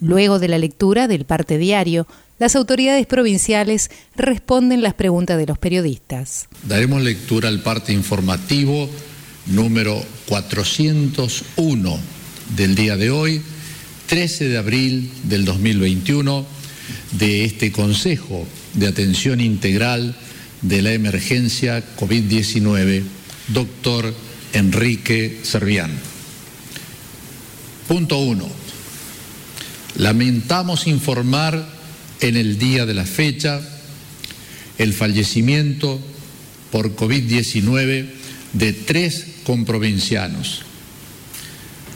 Luego de la lectura del parte diario, las autoridades provinciales responden las preguntas de los periodistas. Daremos lectura al parte informativo número 401 del día de hoy, 13 de abril del 2021, de este Consejo de Atención Integral de la Emergencia COVID-19, doctor Enrique Servián. Punto 1 Lamentamos informar en el día de la fecha el fallecimiento por COVID-19 de tres comprovincianos.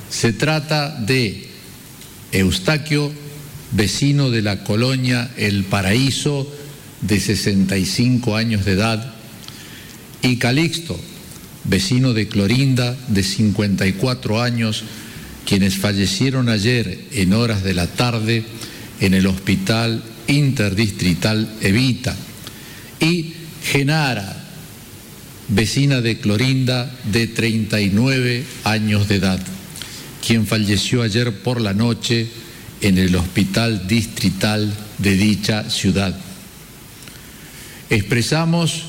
Se trata de Eustaquio, vecino de la colonia El Paraíso, de 65 años de edad, y Calixto, vecino de Clorinda, de 54 años, quienes fallecieron ayer en horas de la tarde en el Hospital Interdistrital Evita, y Genara, vecina de Clorinda de 39 años de edad, quien falleció ayer por la noche en el Hospital Distrital de dicha ciudad. Expresamos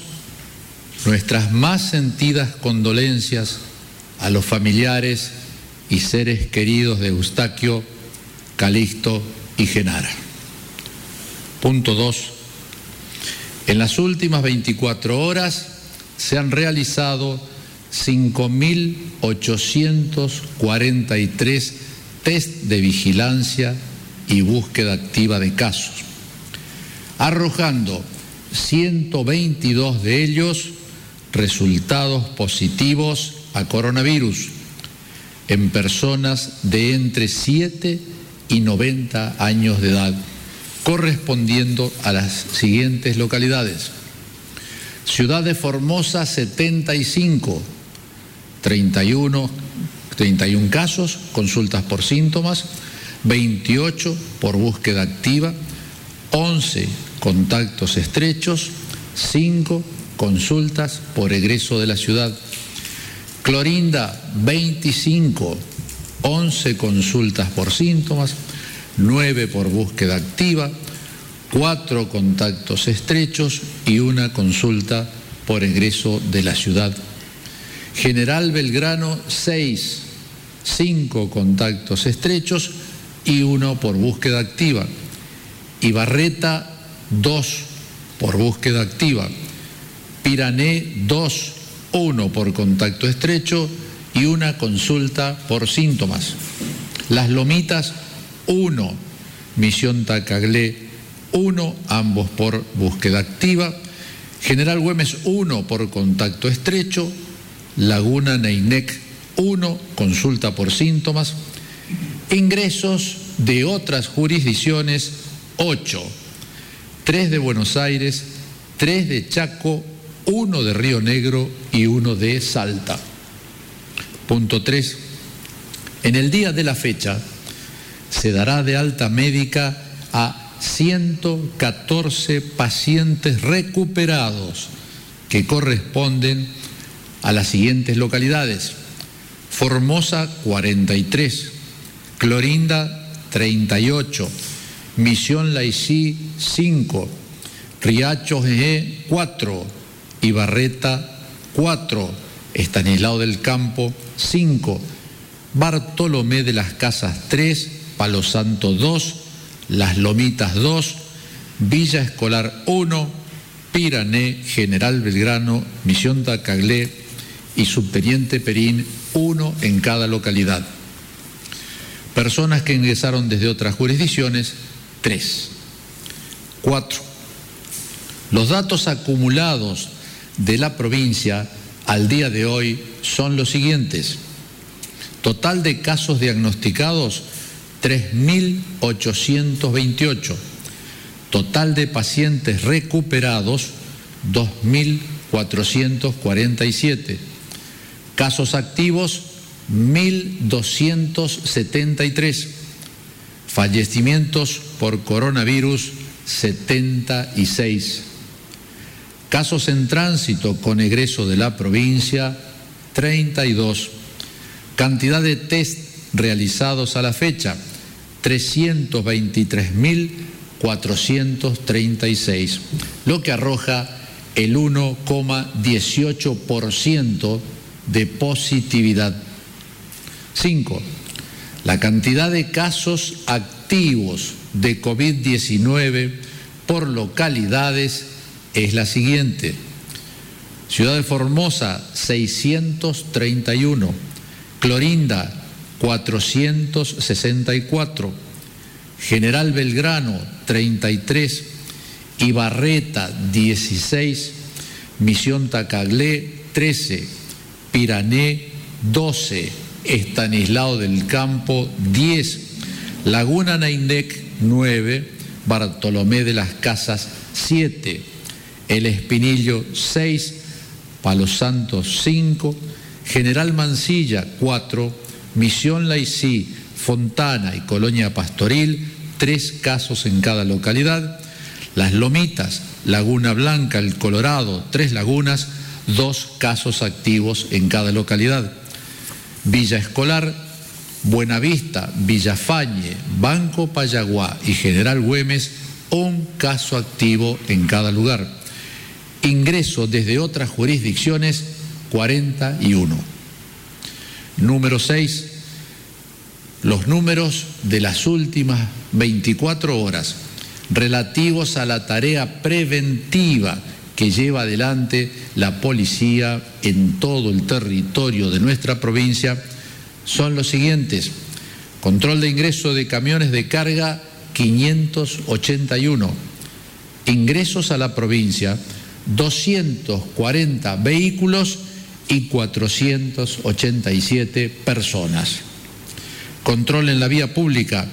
nuestras más sentidas condolencias a los familiares y seres queridos de Eustaquio, Calixto y Genara. Punto 2. En las últimas 24 horas se han realizado 5.843 test de vigilancia y búsqueda activa de casos, arrojando 122 de ellos resultados positivos a coronavirus en personas de entre 7 y 90 años de edad, correspondiendo a las siguientes localidades. Ciudad de Formosa 75, 31, 31 casos, consultas por síntomas, 28 por búsqueda activa, 11 contactos estrechos, 5 consultas por egreso de la ciudad. Clorinda, 25, 11 consultas por síntomas, 9 por búsqueda activa, 4 contactos estrechos y una consulta por egreso de la ciudad. General Belgrano, 6, 5 contactos estrechos y 1 por búsqueda activa. Ibarreta, 2 por búsqueda activa. Pirané, 2 uno por contacto estrecho y una consulta por síntomas. Las Lomitas, uno. Misión Tacaglé, uno, ambos por búsqueda activa. General Güemes, uno por contacto estrecho. Laguna Neinec, uno, consulta por síntomas. Ingresos de otras jurisdicciones, ocho. Tres de Buenos Aires, tres de Chaco, uno de Río Negro y uno de Salta. Punto 3. En el día de la fecha se dará de alta médica a 114 pacientes recuperados que corresponden a las siguientes localidades. Formosa 43, Clorinda 38, Misión Laicí 5, Riacho G 4, Ibarreta 4, Estanislao del Campo 5, Bartolomé de las Casas 3, Palo Santo 2, Las Lomitas 2, Villa Escolar 1, Pirané, General Belgrano, Misión Tacaglé y Subteniente Perín 1 en cada localidad. Personas que ingresaron desde otras jurisdicciones 3. 4. Los datos acumulados de la provincia al día de hoy son los siguientes. Total de casos diagnosticados, 3.828. Total de pacientes recuperados, 2.000 447. Casos activos, 1.273. Fallecimientos por coronavirus, 76. Casos en tránsito con egreso de la provincia, 32. Cantidad de test realizados a la fecha, 323.436, lo que arroja el 1,18% de positividad. 5. La cantidad de casos activos de COVID-19 por localidades es la siguiente. Ciudad de Formosa, 631. Clorinda, 464. General Belgrano, 33. Ibarreta, 16. Misión Tacaglé, 13. Pirané, 12. Estanislao del Campo, 10. Laguna Nainec, 9. Bartolomé de las Casas, 7. El Espinillo, 6. Palos Santos 5, General Mansilla 4, Misión Laicí, Fontana y Colonia Pastoril, tres casos en cada localidad. Las Lomitas, Laguna Blanca, El Colorado, tres lagunas, dos casos activos en cada localidad. Villa Escolar, Buenavista, Villafañe, Banco Payaguá y General Güemes, un caso activo en cada lugar ingreso desde otras jurisdicciones 41. Número 6. Los números de las últimas 24 horas relativos a la tarea preventiva que lleva adelante la policía en todo el territorio de nuestra provincia son los siguientes. Control de ingreso de camiones de carga 581. Ingresos a la provincia 240 vehículos y 487 personas. Control en la vía pública,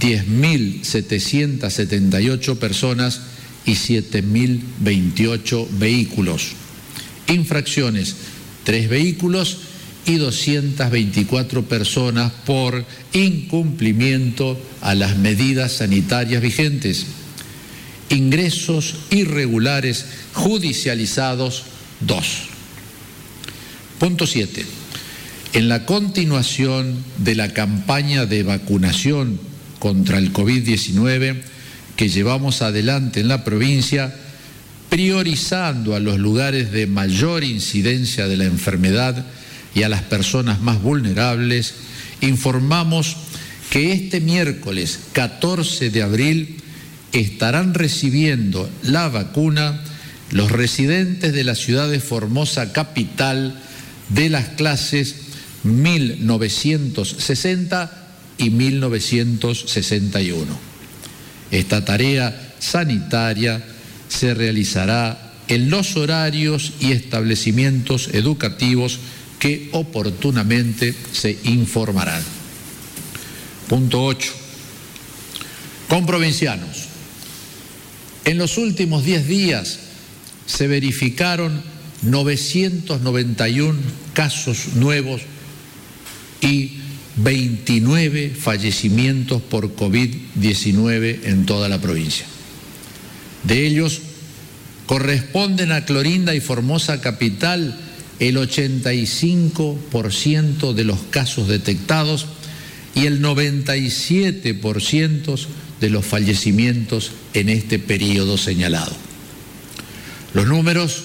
10.778 personas y 7.028 vehículos. Infracciones, 3 vehículos y 224 personas por incumplimiento a las medidas sanitarias vigentes ingresos irregulares judicializados 2. Punto 7. En la continuación de la campaña de vacunación contra el COVID-19 que llevamos adelante en la provincia, priorizando a los lugares de mayor incidencia de la enfermedad y a las personas más vulnerables, informamos que este miércoles 14 de abril estarán recibiendo la vacuna los residentes de la ciudad de Formosa capital de las clases 1960 y 1961. Esta tarea sanitaria se realizará en los horarios y establecimientos educativos que oportunamente se informarán. Punto 8. Con provincianos. En los últimos 10 días se verificaron 991 casos nuevos y 29 fallecimientos por COVID-19 en toda la provincia. De ellos corresponden a Clorinda y Formosa Capital el 85% de los casos detectados y el 97% de los fallecimientos en este periodo señalado. Los números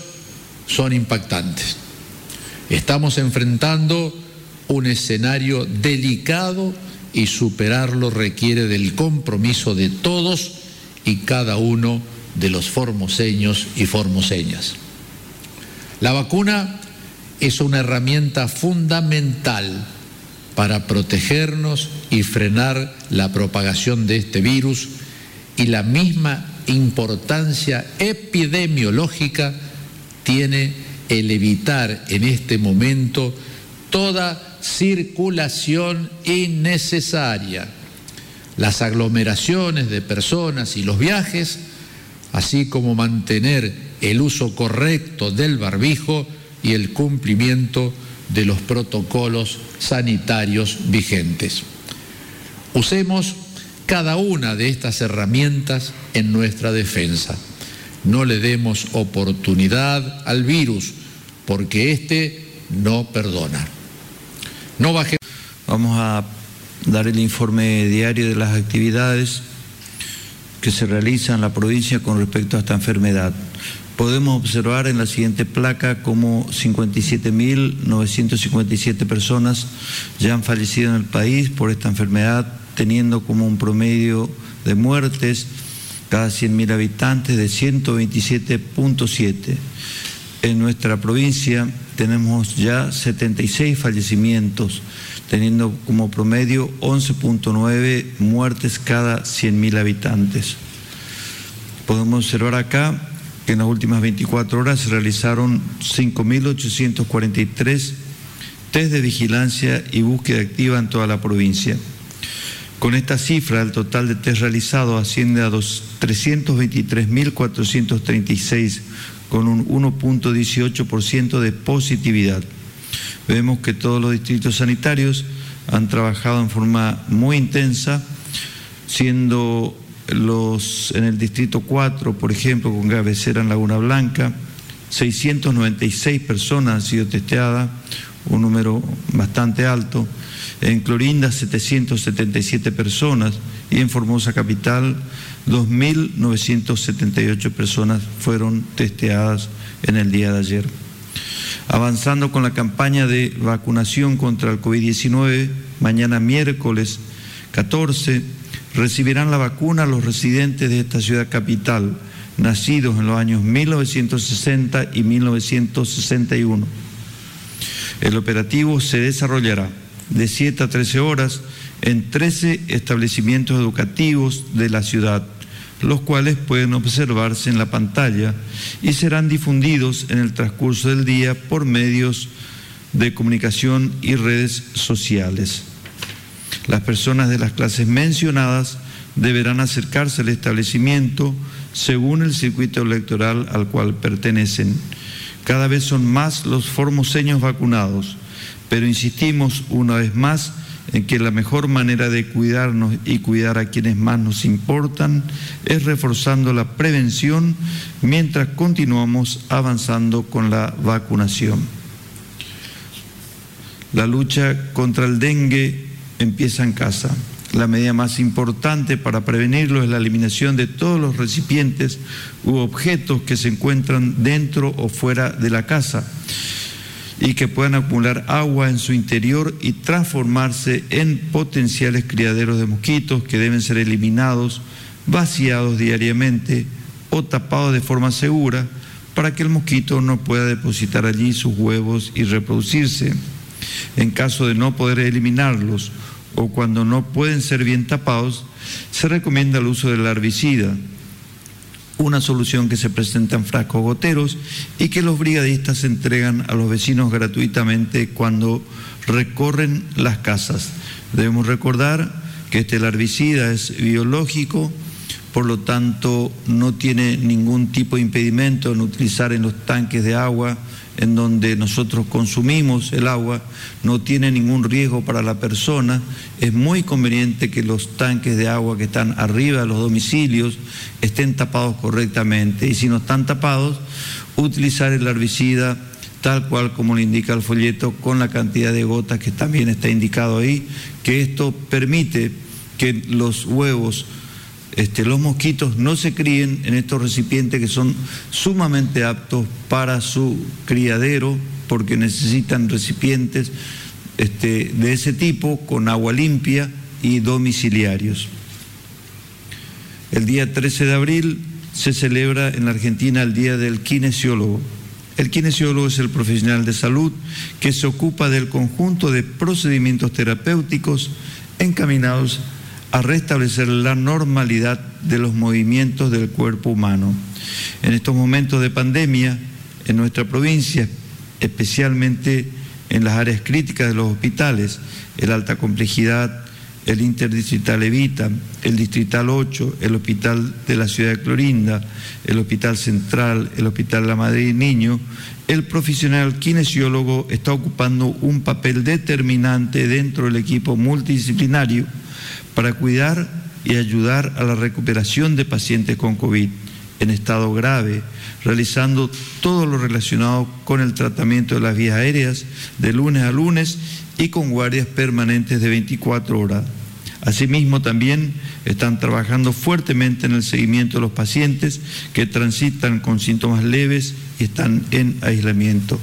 son impactantes. Estamos enfrentando un escenario delicado y superarlo requiere del compromiso de todos y cada uno de los formoseños y formoseñas. La vacuna es una herramienta fundamental para protegernos y frenar la propagación de este virus y la misma importancia epidemiológica tiene el evitar en este momento toda circulación innecesaria, las aglomeraciones de personas y los viajes, así como mantener el uso correcto del barbijo y el cumplimiento de los protocolos sanitarios vigentes. Usemos cada una de estas herramientas en nuestra defensa. No le demos oportunidad al virus, porque éste no perdona. No Vamos a dar el informe diario de las actividades que se realizan en la provincia con respecto a esta enfermedad. Podemos observar en la siguiente placa como 57.957 personas ya han fallecido en el país por esta enfermedad, teniendo como un promedio de muertes cada 100.000 habitantes de 127.7. En nuestra provincia tenemos ya 76 fallecimientos, teniendo como promedio 11.9 muertes cada 100.000 habitantes. Podemos observar acá en las últimas 24 horas se realizaron 5.843 test de vigilancia y búsqueda activa en toda la provincia. Con esta cifra, el total de test realizados asciende a 323.436 con un 1.18% de positividad. Vemos que todos los distritos sanitarios han trabajado en forma muy intensa, siendo los en el distrito 4, por ejemplo, con cabecera en Laguna Blanca, 696 personas han sido testeadas, un número bastante alto. En Clorinda, 777 personas y en Formosa Capital, 2.978 personas fueron testeadas en el día de ayer. Avanzando con la campaña de vacunación contra el COVID-19, mañana miércoles 14 recibirán la vacuna los residentes de esta ciudad capital, nacidos en los años 1960 y 1961. El operativo se desarrollará de 7 a 13 horas en 13 establecimientos educativos de la ciudad los cuales pueden observarse en la pantalla y serán difundidos en el transcurso del día por medios de comunicación y redes sociales. Las personas de las clases mencionadas deberán acercarse al establecimiento según el circuito electoral al cual pertenecen. Cada vez son más los formoseños vacunados, pero insistimos una vez más en que la mejor manera de cuidarnos y cuidar a quienes más nos importan es reforzando la prevención mientras continuamos avanzando con la vacunación. La lucha contra el dengue empieza en casa. La medida más importante para prevenirlo es la eliminación de todos los recipientes u objetos que se encuentran dentro o fuera de la casa y que puedan acumular agua en su interior y transformarse en potenciales criaderos de mosquitos que deben ser eliminados, vaciados diariamente o tapados de forma segura para que el mosquito no pueda depositar allí sus huevos y reproducirse. En caso de no poder eliminarlos o cuando no pueden ser bien tapados, se recomienda el uso del herbicida una solución que se presenta en frascos goteros y que los brigadistas entregan a los vecinos gratuitamente cuando recorren las casas. Debemos recordar que este herbicida es biológico, por lo tanto no tiene ningún tipo de impedimento en utilizar en los tanques de agua en donde nosotros consumimos el agua, no tiene ningún riesgo para la persona. Es muy conveniente que los tanques de agua que están arriba de los domicilios estén tapados correctamente y si no están tapados, utilizar el herbicida tal cual como le indica el folleto, con la cantidad de gotas que también está indicado ahí, que esto permite que los huevos este, los mosquitos no se críen en estos recipientes que son sumamente aptos para su criadero porque necesitan recipientes este, de ese tipo con agua limpia y domiciliarios. El día 13 de abril se celebra en la Argentina el Día del Kinesiólogo. El kinesiólogo es el profesional de salud que se ocupa del conjunto de procedimientos terapéuticos encaminados a restablecer la normalidad de los movimientos del cuerpo humano. En estos momentos de pandemia, en nuestra provincia, especialmente en las áreas críticas de los hospitales, el alta complejidad, el Interdistrital Evita, el Distrital 8, el Hospital de la Ciudad de Clorinda, el Hospital Central, el Hospital La Madre y Niño, el profesional kinesiólogo está ocupando un papel determinante dentro del equipo multidisciplinario para cuidar y ayudar a la recuperación de pacientes con COVID en estado grave, realizando todo lo relacionado con el tratamiento de las vías aéreas de lunes a lunes y con guardias permanentes de 24 horas. Asimismo, también están trabajando fuertemente en el seguimiento de los pacientes que transitan con síntomas leves y están en aislamiento.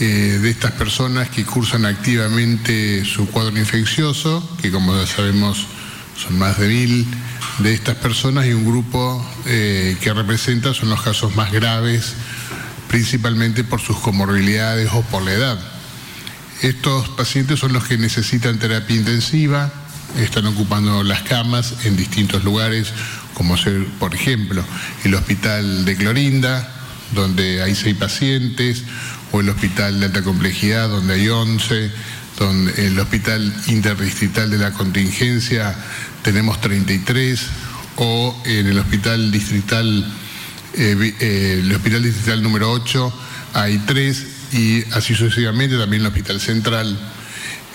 Eh, de estas personas que cursan activamente su cuadro infeccioso, que como ya sabemos son más de mil de estas personas y un grupo eh, que representa son los casos más graves, principalmente por sus comorbilidades o por la edad. Estos pacientes son los que necesitan terapia intensiva, están ocupando las camas en distintos lugares, como ser, por ejemplo, el hospital de Clorinda, donde hay seis pacientes, o el hospital de alta complejidad, donde hay once, donde el hospital interdistrital de la contingencia tenemos 33, o en el hospital distrital, eh, eh, el hospital distrital número 8 hay tres y así sucesivamente, también el Hospital Central.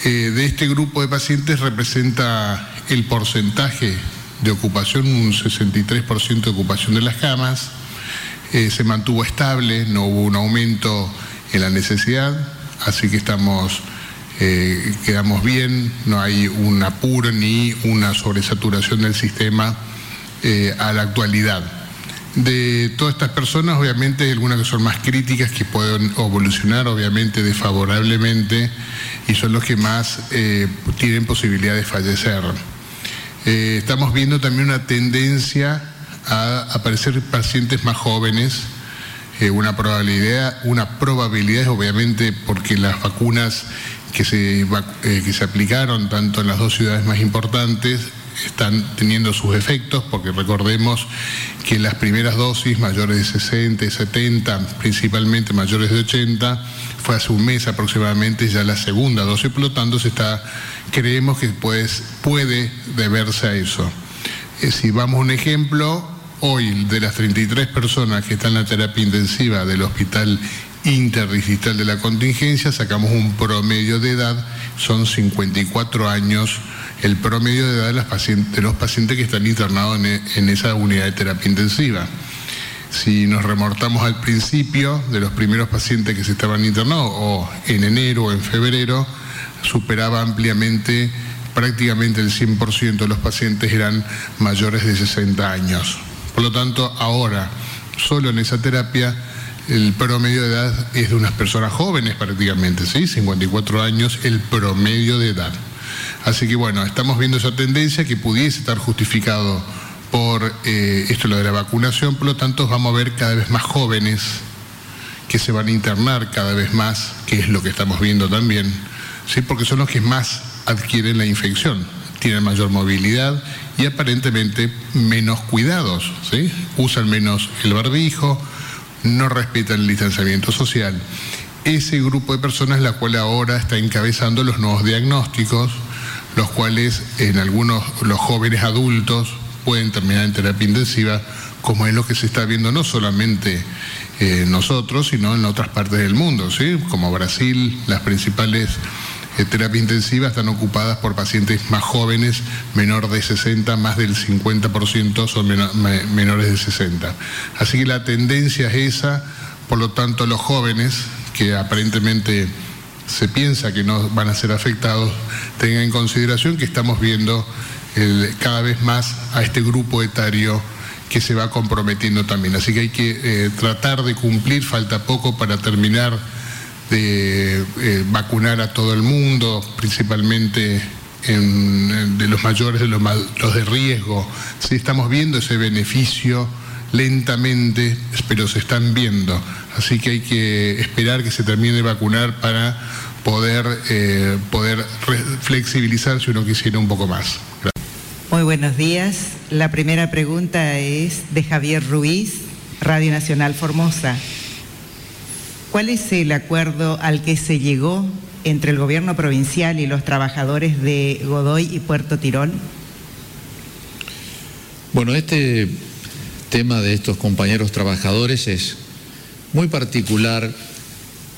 Eh, de este grupo de pacientes representa el porcentaje de ocupación, un 63% de ocupación de las camas, se mantuvo estable, no hubo un aumento en la necesidad, así que estamos, eh, quedamos bien, no hay un apuro ni una sobresaturación del sistema a la actualidad. De todas estas personas, obviamente hay algunas que son más críticas, que pueden evolucionar obviamente desfavorablemente y son los que más eh, tienen posibilidad de fallecer. Eh, estamos viendo también una tendencia a aparecer pacientes más jóvenes, eh, una probabilidad, una probabilidad obviamente porque las vacunas que se, que se aplicaron tanto en las dos ciudades más importantes están teniendo sus efectos, porque recordemos que las primeras dosis, mayores de 60 y 70, principalmente mayores de 80, fue hace un mes aproximadamente ya la segunda dosis, por lo tanto se está, creemos que pues, puede deberse a eso. Eh, si vamos a un ejemplo, hoy de las 33 personas que están en la terapia intensiva del hospital interdigital de la contingencia, sacamos un promedio de edad, son 54 años el promedio de edad de, los pacientes que están internados en, esa unidad de terapia intensiva. Si nos remortamos al principio de los primeros pacientes que se estaban internados, o en enero o en febrero, superaba ampliamente, prácticamente el 100% de los pacientes eran mayores de 60 años. Por lo tanto, ahora, solo en esa terapia, el promedio de edad es de unas personas jóvenes prácticamente, ¿sí? 54 años, el promedio de edad. Así que bueno, estamos viendo esa tendencia que pudiese estar justificado por eh, esto lo de la vacunación, por lo tanto vamos a ver cada vez más jóvenes que se van a internar cada vez más, que es lo que estamos viendo también, ¿sí? porque son los que más adquieren la infección, tienen mayor movilidad y aparentemente menos cuidados, ¿sí? usan menos el barbijo, no respetan el distanciamiento social. Ese grupo de personas la cual ahora está encabezando los nuevos diagnósticos, los cuales en algunos, los jóvenes adultos pueden terminar en terapia intensiva, como es lo que se está viendo no solamente eh, nosotros, sino en otras partes del mundo, ¿sí? como Brasil, las principales eh, terapias intensivas están ocupadas por pacientes más jóvenes, menor de 60, más del 50% son menores de 60. Así que la tendencia es esa, por lo tanto los jóvenes, que aparentemente se piensa que no van a ser afectados, tengan en consideración que estamos viendo cada vez más a este grupo etario que se va comprometiendo también. Así que hay que eh, tratar de cumplir, falta poco para terminar de eh, vacunar a todo el mundo, principalmente de los mayores, de los, de riesgo. Sí estamos viendo ese beneficio lentamente, pero se están viendo. Así que hay que esperar que se termine de vacunar para poder, eh, poder flexibilizar si uno quisiera un poco más. Muy buenos días. La primera pregunta es de Javier Ruiz, Radio Nacional Formosa. ¿Cuál es el acuerdo al que se llegó entre el gobierno provincial y los trabajadores de Godoy y Puerto Tirol? Bueno, este tema de estos compañeros trabajadores es muy particular,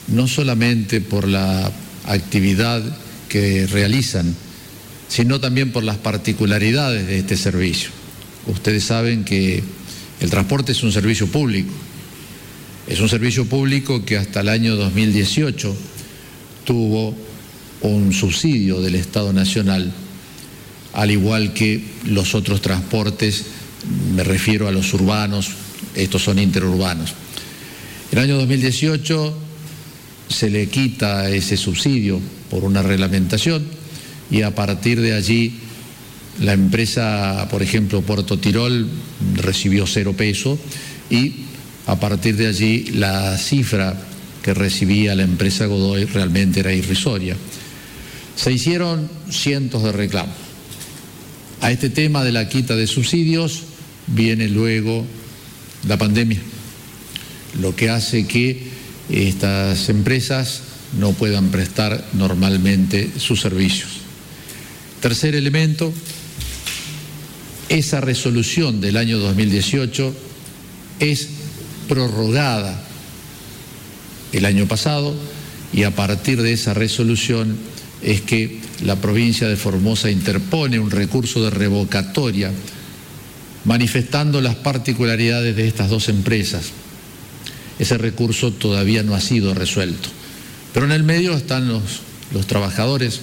no solamente por la actividad que realizan, sino también por las particularidades de este servicio. Ustedes saben que el transporte es un servicio público, es un servicio público que hasta el año 2018 tuvo un subsidio del Estado Nacional al igual que los otros transportes, me refiero a los urbanos, estos son interurbanos. En el año 2018 se le quita ese subsidio por una reglamentación y a partir de allí la empresa, por ejemplo, Puerto Tirol recibió cero peso y a partir de allí la cifra que recibía la empresa Godoy realmente era irrisoria. Se hicieron cientos de reclamos. A este tema de la quita de subsidios viene luego la pandemia, lo que hace que estas empresas no puedan prestar normalmente sus servicios. Tercer elemento, esa resolución del año 2018 es prorrogada el año pasado y a partir de esa resolución es que la provincia de Formosa interpone un recurso de revocatoria manifestando las particularidades de estas dos empresas. Ese recurso todavía no ha sido resuelto. Pero en el medio están los, los trabajadores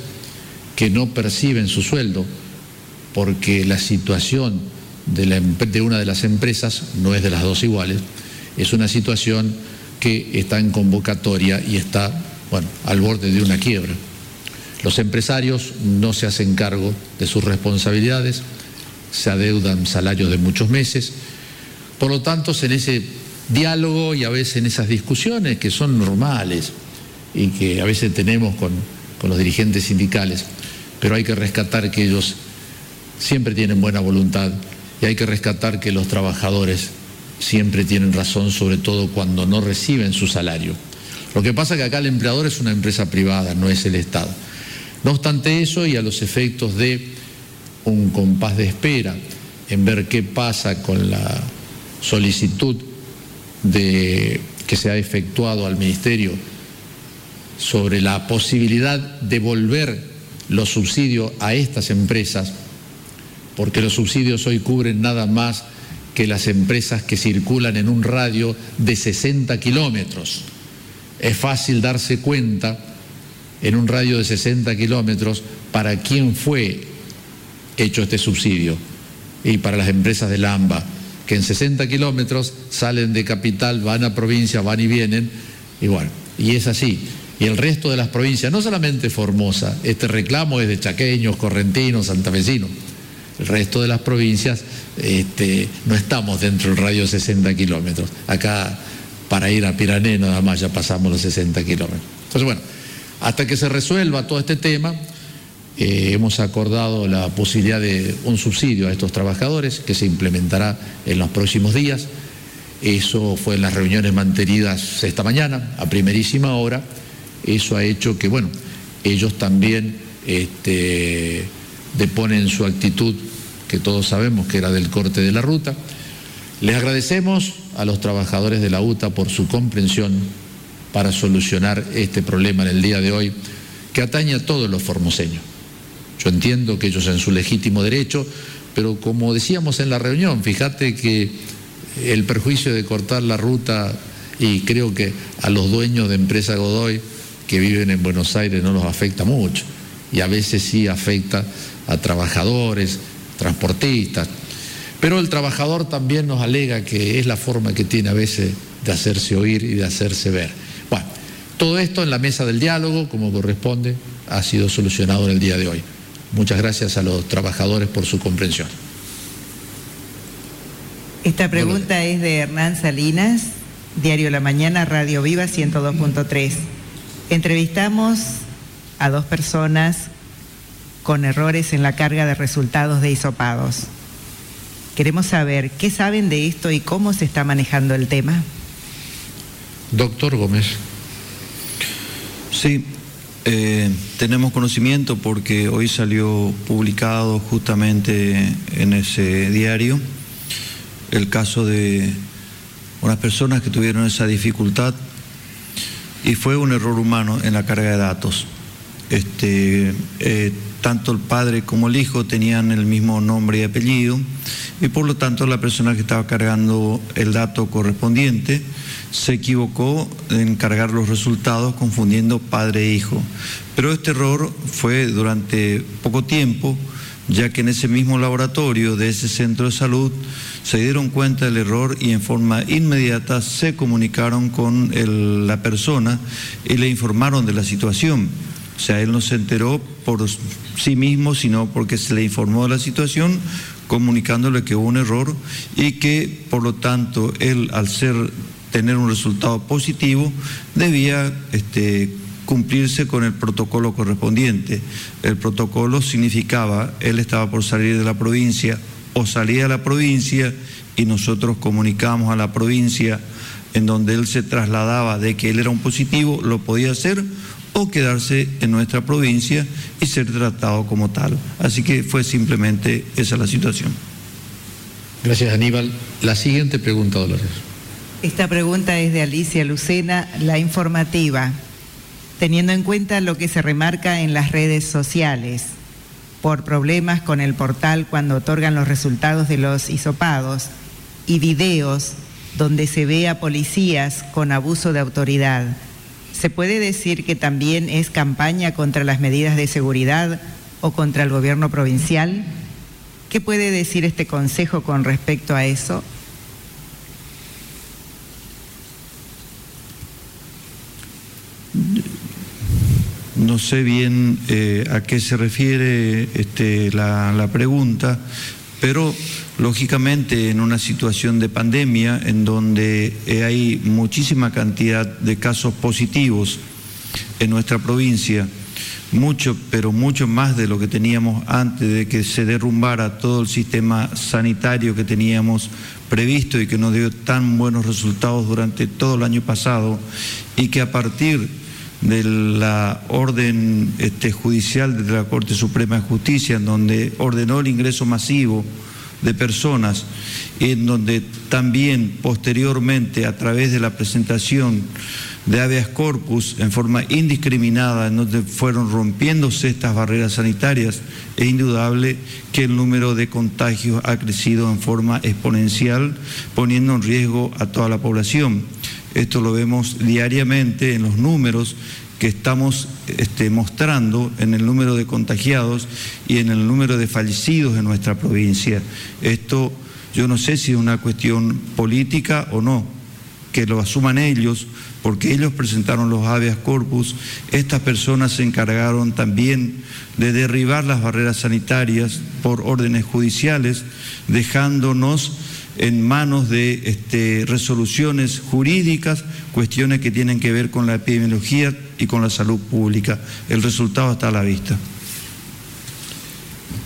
que no perciben su sueldo porque la situación de, de una de las empresas no es de las dos iguales, es una situación que está en convocatoria y está bueno, al borde de una quiebra. Los empresarios no se hacen cargo de sus responsabilidades, se adeudan salarios de muchos meses, por lo tanto, en ese diálogo y a veces en esas discusiones que son normales y que a veces tenemos con, con los dirigentes sindicales, pero hay que rescatar que ellos siempre tienen buena voluntad y hay que rescatar que los trabajadores siempre tienen razón, sobre todo cuando no reciben su salario. Lo que pasa es que acá el empleador es una empresa privada, no es el Estado. No obstante eso, y a los efectos de un compás de espera en ver qué pasa con la solicitud de, que se ha efectuado al Ministerio sobre la posibilidad de volver los subsidios a estas empresas, porque los subsidios hoy cubren nada más que las empresas que circulan en un radio de 60 kilómetros. Es fácil darse cuenta en un radio de 60 kilómetros para quién fue hecho este subsidio y para las empresas del AMBA, que en 60 kilómetros salen de capital, van a provincia, van y vienen, y bueno, y es así. Y el resto de las provincias, no solamente Formosa, este reclamo es de chaqueños, correntinos, santafesinos, el resto de las provincias este, no estamos dentro del radio de 60 kilómetros. Acá para ir a Pirané nada más ya pasamos los 60 kilómetros. Entonces, bueno, hasta que se resuelva todo este tema, eh, hemos acordado la posibilidad de un subsidio a estos trabajadores que se implementará en los próximos días. Eso fue en las reuniones mantenidas esta mañana, a primerísima hora. Eso ha hecho que, bueno, ellos también este, deponen su actitud, que todos sabemos que era del corte de la ruta. Les agradecemos a los trabajadores de la UTA por su comprensión para solucionar este problema en el día de hoy que atañe a todos los formoseños. Yo entiendo que ellos en su legítimo derecho, pero como decíamos en la reunión, fíjate que el perjuicio de cortar la ruta y creo que a los dueños de empresa Godoy que viven en Buenos Aires no los afecta mucho y a veces sí afecta a trabajadores, transportistas, pero el trabajador también nos alega que es la forma que tiene a veces de hacerse oír y de hacerse ver. Bueno, todo esto en la mesa del diálogo, como corresponde, ha sido solucionado en el día de hoy. Muchas gracias a los trabajadores por su comprensión. Esta pregunta es de Hernán Salinas, Diario La Mañana, Radio Viva 102.3. Entrevistamos a dos personas con errores en la carga de resultados de isopados. Queremos saber qué saben de esto y cómo se está manejando el tema. Doctor Gómez. Sí, eh, tenemos conocimiento porque hoy salió publicado justamente en ese diario el caso de unas personas que tuvieron esa dificultad y fue un error humano en la carga de datos. Este, eh, tanto el padre como el hijo tenían el mismo nombre y apellido y por lo tanto la persona que estaba cargando el dato correspondiente se equivocó en cargar los resultados confundiendo padre e hijo. Pero este error fue durante poco tiempo, ya que en ese mismo laboratorio de ese centro de salud se dieron cuenta del error y en forma inmediata se comunicaron con la persona y le informaron de la situación. Sea, él no se enteró por sí mismo, sino porque se le informó de la situación, comunicándole que hubo un error y que, por lo tanto, él, al ser tener un resultado positivo, debía este, cumplirse con el protocolo correspondiente. El protocolo significaba, él estaba por salir de la provincia o salía de la provincia y nosotros comunicamos a la provincia en donde él se trasladaba de que él era un positivo, lo podía hacer o quedarse en nuestra provincia y ser tratado como tal. Así que fue simplemente esa la situación. Gracias Aníbal. La siguiente pregunta, Dolores. Esta pregunta es de Alicia Lucena, la informativa. Teniendo en cuenta lo que se remarca en las redes sociales por problemas con el portal cuando otorgan los resultados de los hisopados y videos donde se ve a policías con abuso de autoridad, ¿Se puede decir que también es campaña contra las medidas de seguridad o contra el gobierno provincial? ¿Qué puede decir este Consejo con respecto a eso? No sé bien eh, a qué se refiere este, la, la pregunta, pero lógicamente en una situación de pandemia en donde hay muchísima cantidad de casos positivos en nuestra provincia, mucho, pero mucho más de lo que teníamos antes de que se derrumbara todo el sistema sanitario que teníamos previsto y que nos dio tan buenos resultados durante todo el año pasado y que a partir de la orden este, judicial de la Corte Suprema de Justicia, en donde ordenó el ingreso masivo de personas, en donde también posteriormente, a través de la presentación de habeas corpus en forma indiscriminada, en donde fueron rompiéndose estas barreras sanitarias, es indudable que el número de contagios ha crecido en forma exponencial, poniendo en riesgo a toda la población. Esto lo vemos diariamente en los números que estamos este, mostrando en el número de contagiados y en el número de fallecidos en nuestra provincia. Esto yo no sé si es una cuestión política o no, que lo asuman ellos, porque ellos presentaron los habeas corpus, estas personas se encargaron también de derribar las barreras sanitarias por órdenes judiciales, dejándonos en manos de este, resoluciones jurídicas, cuestiones que tienen que ver con la epidemiología y con la salud pública. El resultado está a la vista.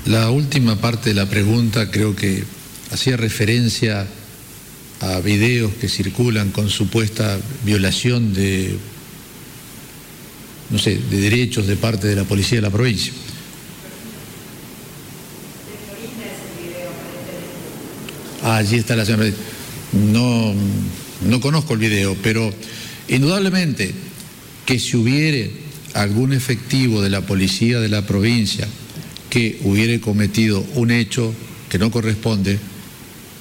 La última parte de la pregunta creo que hacía referencia a videos que circulan con supuesta violación de, no sé, de derechos de parte de la policía de la provincia. Allí está la señora. No, no conozco el video, pero indudablemente que si hubiere algún efectivo de la policía de la provincia que hubiere cometido un hecho que no corresponde,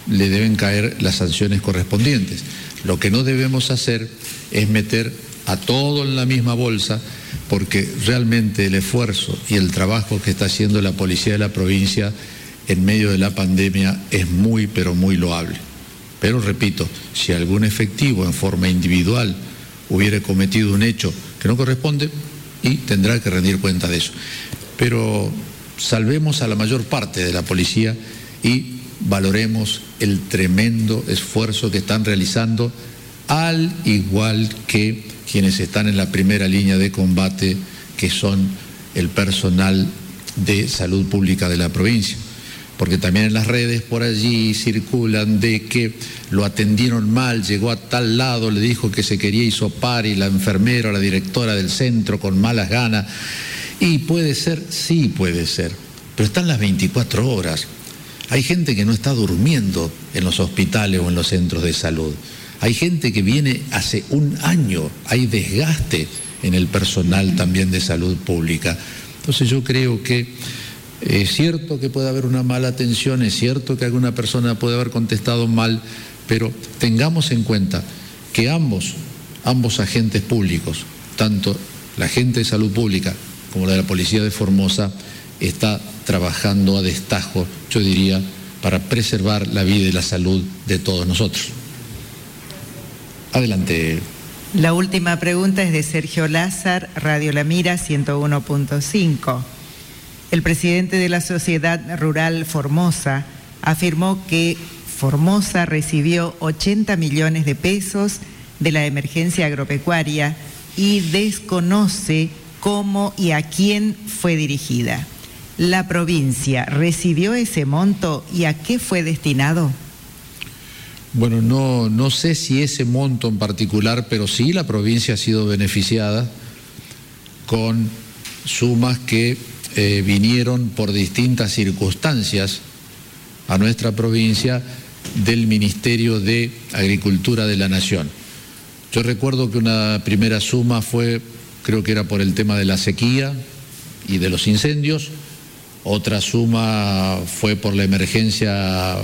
le deben caer las sanciones correspondientes. Lo que no debemos hacer es meter a todo en la misma bolsa porque realmente el esfuerzo y el trabajo que está haciendo la policía de la provincia en medio de la pandemia es muy, pero muy loable. Pero repito, si algún efectivo en forma individual hubiera cometido un hecho que no corresponde, y tendrá que rendir cuenta de eso. Pero salvemos a la mayor parte de la policía y valoremos el tremendo esfuerzo que están realizando, al igual que quienes están en la primera línea de combate, que son el personal de salud pública de la provincia. Porque también en las redes por allí circulan de que lo atendieron mal, llegó a tal lado, le dijo que se quería hisopar y la enfermera, la directora del centro con malas ganas. Y puede ser, sí puede ser, pero están las 24 horas. Hay gente que no está durmiendo en los hospitales o en los centros de salud. Hay gente que viene hace un año, hay desgaste en el personal también de salud pública. Entonces yo creo que es cierto que puede haber una mala atención, es cierto que alguna persona puede haber contestado mal, pero tengamos en cuenta que ambos, ambos agentes públicos, tanto la gente de salud pública como la de la policía de Formosa, está trabajando a destajo, yo diría, para preservar la vida y la salud de todos nosotros. Adelante. La última pregunta es de Sergio Lázar, Radio La Mira 101.5. El presidente de la Sociedad Rural Formosa afirmó que Formosa recibió 80 millones de pesos de la emergencia agropecuaria y desconoce cómo y a quién fue dirigida. ¿La provincia recibió ese monto y a qué fue destinado? Bueno, no, no sé si ese monto en particular, pero sí la provincia ha sido beneficiada con sumas que eh, vinieron por distintas circunstancias a nuestra provincia del Ministerio de Agricultura de la Nación. Yo recuerdo que una primera suma fue, creo que era por el tema de la sequía y de los incendios, otra suma fue por la emergencia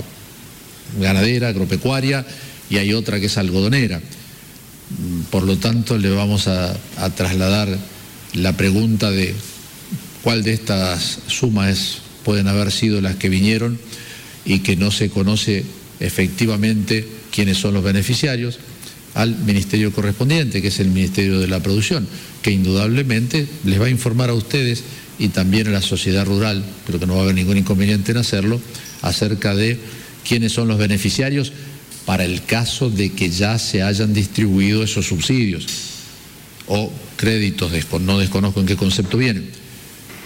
ganadera, agropecuaria, y hay otra que es algodonera. Por lo tanto, le vamos a, trasladar la pregunta de cuál de estas sumas pueden haber sido las que vinieron y que no se conoce efectivamente quiénes son los beneficiarios al ministerio correspondiente, que es el Ministerio de la Producción, que indudablemente les va a informar a ustedes y también a la sociedad rural, pero que no va a haber ningún inconveniente en hacerlo, acerca de quiénes son los beneficiarios para el caso de que ya se hayan distribuido esos subsidios o créditos, no desconozco en qué concepto vienen.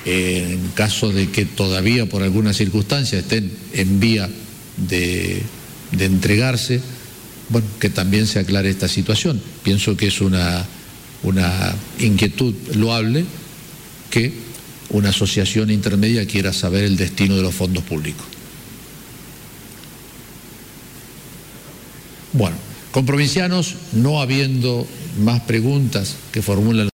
En caso de que todavía por alguna circunstancia estén en vía de, entregarse, bueno, que también se aclare esta situación. Pienso que es una, una inquietud loable que una asociación intermedia quiera saber el destino de los fondos públicos. Bueno, con provincianos, no habiendo más preguntas que formulan